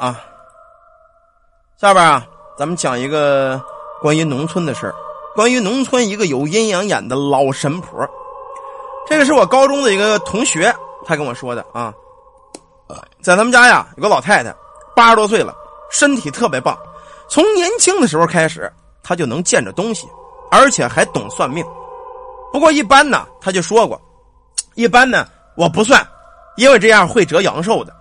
啊。下边啊，咱们讲一个关于农村的事关于农村一个有阴阳眼的老神婆。这个是我高中的一个同学，他跟我说的啊，在他们家呀，有个老太太，八十多岁了，身体特别棒，从年轻的时候开始，她就能见着东西，而且还懂算命。不过一般呢，他就说过，一般呢我不算，因为这样会折阳寿的。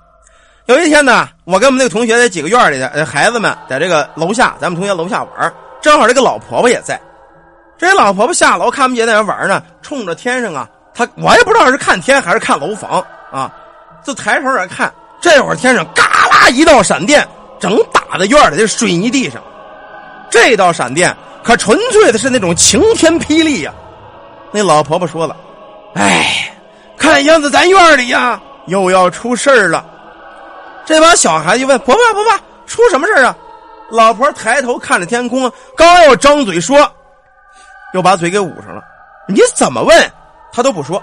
有一天呢，我跟我们那个同学在几个院里的孩子们在这个楼下，咱们同学楼下玩，正好这个老婆婆也在。这老婆婆下楼看不见在那玩呢，冲着天上啊，她我也不知道是看天还是看楼房啊，就抬头在看。这会儿天上嘎啦一道闪电，整打在院里的水泥地上。这道闪电可纯粹的是那种晴天霹雳呀！那老婆婆说了：“哎，看样子咱院里呀又要出事儿了。”这帮小孩就问婆婆：“婆婆，出什么事啊？”老婆抬头看着天空，刚要张嘴说，又把嘴给捂上了。你怎么问，他都不说。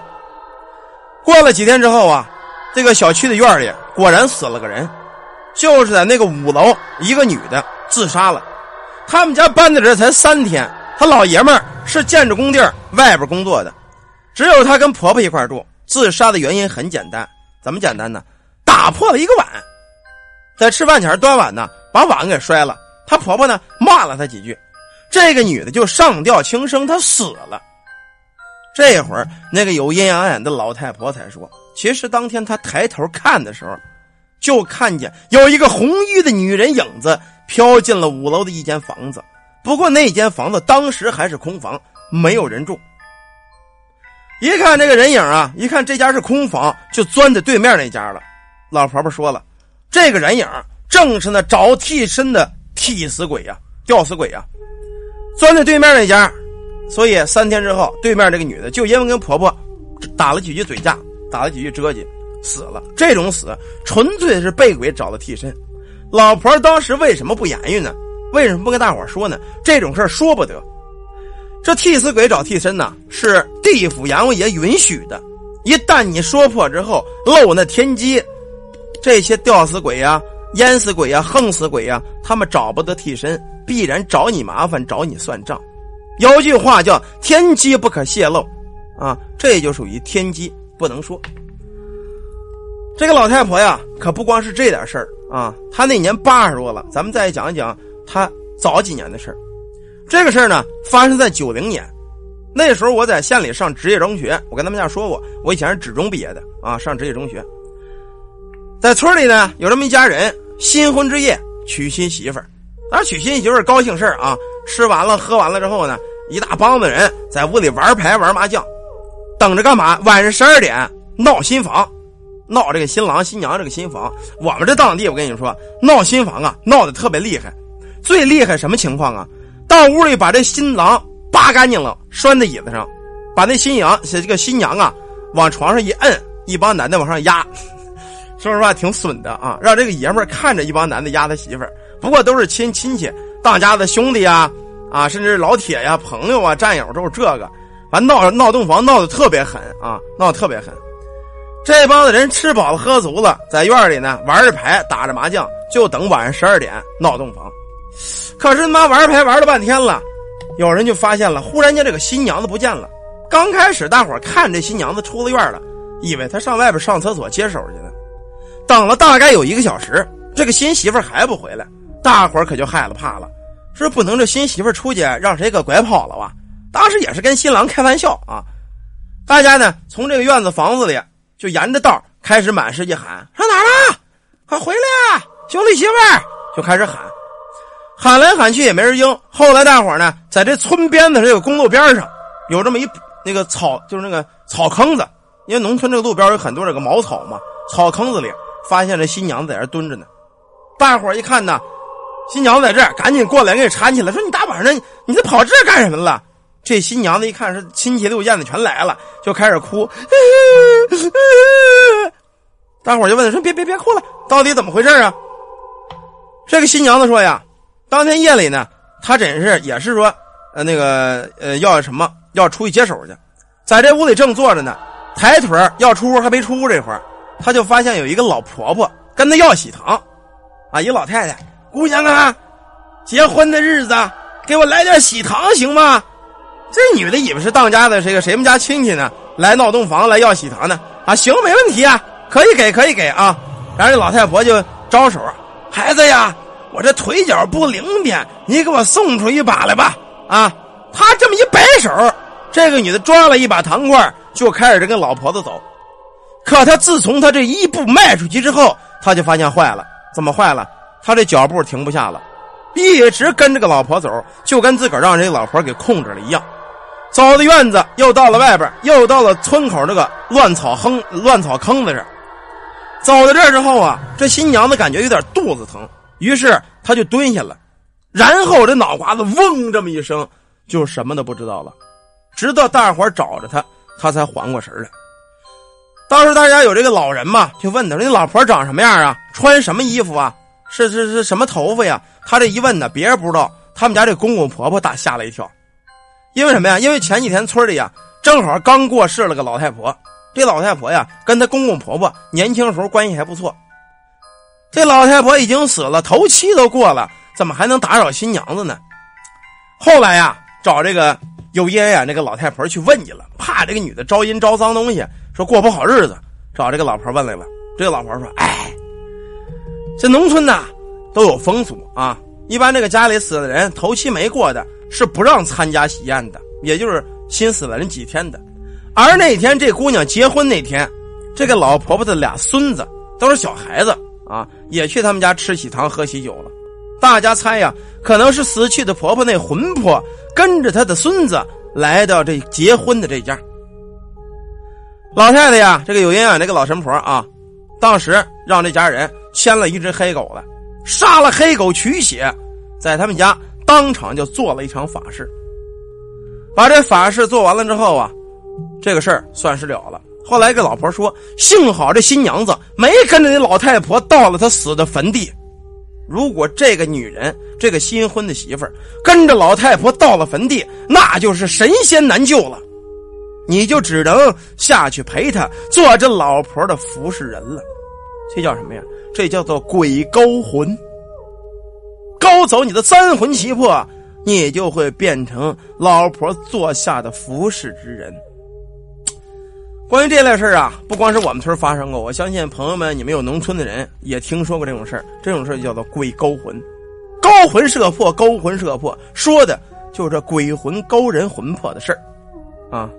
过了几天之后啊，这个小区的院里果然死了个人，就是在那个五楼，一个女的自杀了。他们家搬在这才三天。他老爷们儿是建筑工地外边工作的，只有他跟婆婆一块住。自杀的原因很简单，怎么简单呢？打破了一个碗，在吃饭前端碗呢，把碗给摔了。她婆婆呢骂了她几句，这个女的就上吊轻生，她死了。这会儿那个有阴阳眼的老太婆才说，其实当天她抬头看的时候，就看见有一个红衣的女人影子飘进了五楼的一间房子。不过那间房子当时还是空房，没有人住。一看这个人影啊，一看这家是空房，就钻在对面那家了。老婆婆说了，这个人影正是那找替身的替死鬼呀、吊死鬼呀，钻在对面那家。所以三天之后，对面这个女的就因为跟婆婆打了几句嘴架，打了几句折戟，死了。这种死纯粹是被鬼找的替身。老婆当时为什么不言语呢？为什么不跟大伙说呢？这种事说不得。这替死鬼找替身呢，是地府阎王爷允许的。一旦你说破之后漏那天机，这些吊死鬼呀、淹死鬼呀、横死鬼呀，他们找不得替身，必然找你麻烦，找你算账。有句话叫“天机不可泄露”，啊，这就属于天机不能说。这个老太婆呀，可不光是这点事儿啊，她那年八十多了。咱们再讲一讲。她早几年的事这个事儿呢发生在九零年，那时候我在县里上职业中学，我跟他们家说过，我以前是职中毕业的啊，上职业中学，在村里呢有这么一家人，新婚之夜娶新媳妇儿，当然娶新媳妇儿高兴事儿啊，吃完了喝完了之后呢，一大帮子人在屋里玩牌玩麻将，等着干嘛？晚上十二点闹新房，闹这个新郎新娘这个新房，我们这当地我跟你说闹新房啊，闹得特别厉害。最厉害什么情况啊？到屋里把这新郎扒干净了，拴在椅子上，把那新娘这个新娘啊往床上一摁，一帮男的往上压。说实话挺损的啊，让这个爷们看着一帮男的压他媳妇儿，不过都是亲亲戚、当家的兄弟呀，啊，甚至老铁呀、朋友啊、战友都是这个，反正闹闹洞房闹得特别狠啊，闹得特别狠。这帮子人吃饱了喝足了，在院里呢玩着牌、打着麻将，就等晚上十二点闹洞房。可是他妈玩牌玩了半天了，有人就发现了，忽然间这个新娘子不见了。刚开始大伙看这新娘子出了院了，以为她上外边上厕所接手去了。等了大概有一个小时，这个新媳妇还不回来，大伙可就害了怕了，说不能这新媳妇出去让谁给拐跑了吧？当时也是跟新郎开玩笑啊。大家呢从这个院子房子里就沿着道开始满世界喊：上哪了？快回来啊，兄弟媳妇就开始喊。喊来喊去也没人应。后来大伙呢，在这村边的这个公路边上，有这么一那个草，就是那个草坑子。因为农村这个路边有很多这个茅草嘛，草坑子里发现这新娘子在这蹲着呢。大伙一看呢，新娘子在这儿，赶紧过来给搀起来，说：“你大晚上你这跑这干什么了？”这新娘子一看是亲戚六燕子全来了，就开始哭。大伙就问说：“别别别哭了，到底怎么回事啊？”这个新娘子说：“呀。”当天夜里呢，他真是也是说，呃，那个呃，要什么要出去接手去，在这屋里正坐着呢，抬腿要出屋还没出屋这会儿，他就发现有一个老婆婆跟他要喜糖，啊，一老太太，姑娘啊，结婚的日子给我来点喜糖行吗？这女的以为是当家的谁个谁们家亲戚呢，来闹洞房来要喜糖呢？啊，行，没问题啊，可以给，可以给啊。然后这老太婆就招手，孩子呀，我这腿脚不灵便，你给我送出一把来吧。啊，他这么一摆手，这个女的抓了一把糖块，就开始这跟老婆子走。可他自从他这一步迈出去之后，他就发现坏了，怎么坏了？他这脚步停不下了，一直跟着个老婆走，就跟自个儿让这老婆给控制了一样。走到院子，又到了外边，又到了村口那个乱草坑、乱草坑子这儿。走到这儿之后啊，这新娘子感觉有点肚子疼，于是她就蹲下了，然后这脑瓜子嗡这么一声，就什么都不知道了。直到大伙找着她，她才缓过神来。当时大家有这个老人嘛，就问他说：“你老婆长什么样啊？穿什么衣服啊？是是是什么头发呀？”他这一问呢，别人不知道，他们家这公公婆婆大吓了一跳。因为什么呀？因为前几天村里呀，正好刚过世了个老太婆。这老太婆呀，跟她公公婆婆年轻时候关系还不错。这老太婆已经死了，头七都过了，怎么还能打扰新娘子呢？后来呀，找这个有阴眼那个老太婆去问去了，怕这个女的招阴招脏东西，说过不好日子，找这个老婆问来了。这个老婆说：“哎，这农村呐都有风俗啊，一般这个家里死的人头七没过的。”是不让参加喜宴的，也就是新死了人几天的。而那天这姑娘结婚那天，这个老婆婆的俩孙子都是小孩子啊，也去他们家吃喜糖喝喜酒了。大家猜呀，可能是死去的婆婆那魂魄跟着她的孙子来到这结婚的这家。老太太呀，这个有营养这个老神婆啊，当时让这家人牵了一只黑狗来，杀了黑狗取血，在他们家。当场就做了一场法事，把这法事做完了之后啊，这个事儿算是了了。后来跟老婆说，幸好这新娘子没跟着那老太婆到了她死的坟地。如果这个女人，这个新婚的媳妇儿跟着老太婆到了坟地，那就是神仙难救了。你就只能下去陪她做这老婆的服侍人了。这叫什么呀？这叫做鬼勾魂。勾走你的三魂七魄，你就会变成老婆座下的服侍之人。关于这类事儿啊，不光是我们村发生过，我相信朋友们，你们有农村的人也听说过这种事儿。这种事儿叫做鬼勾魂，勾魂摄魄，勾魂摄魄，说的就是这鬼魂勾人魂魄的事儿啊。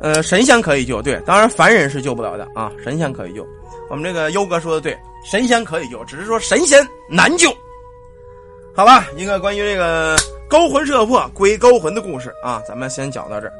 呃，神仙可以救，对，当然凡人是救不了的啊。神仙可以救，我们这个优哥说的对，神仙可以救，只是说神仙难救。好吧，一个关于这个勾魂摄魄、鬼勾魂的故事啊，咱们先讲到这儿。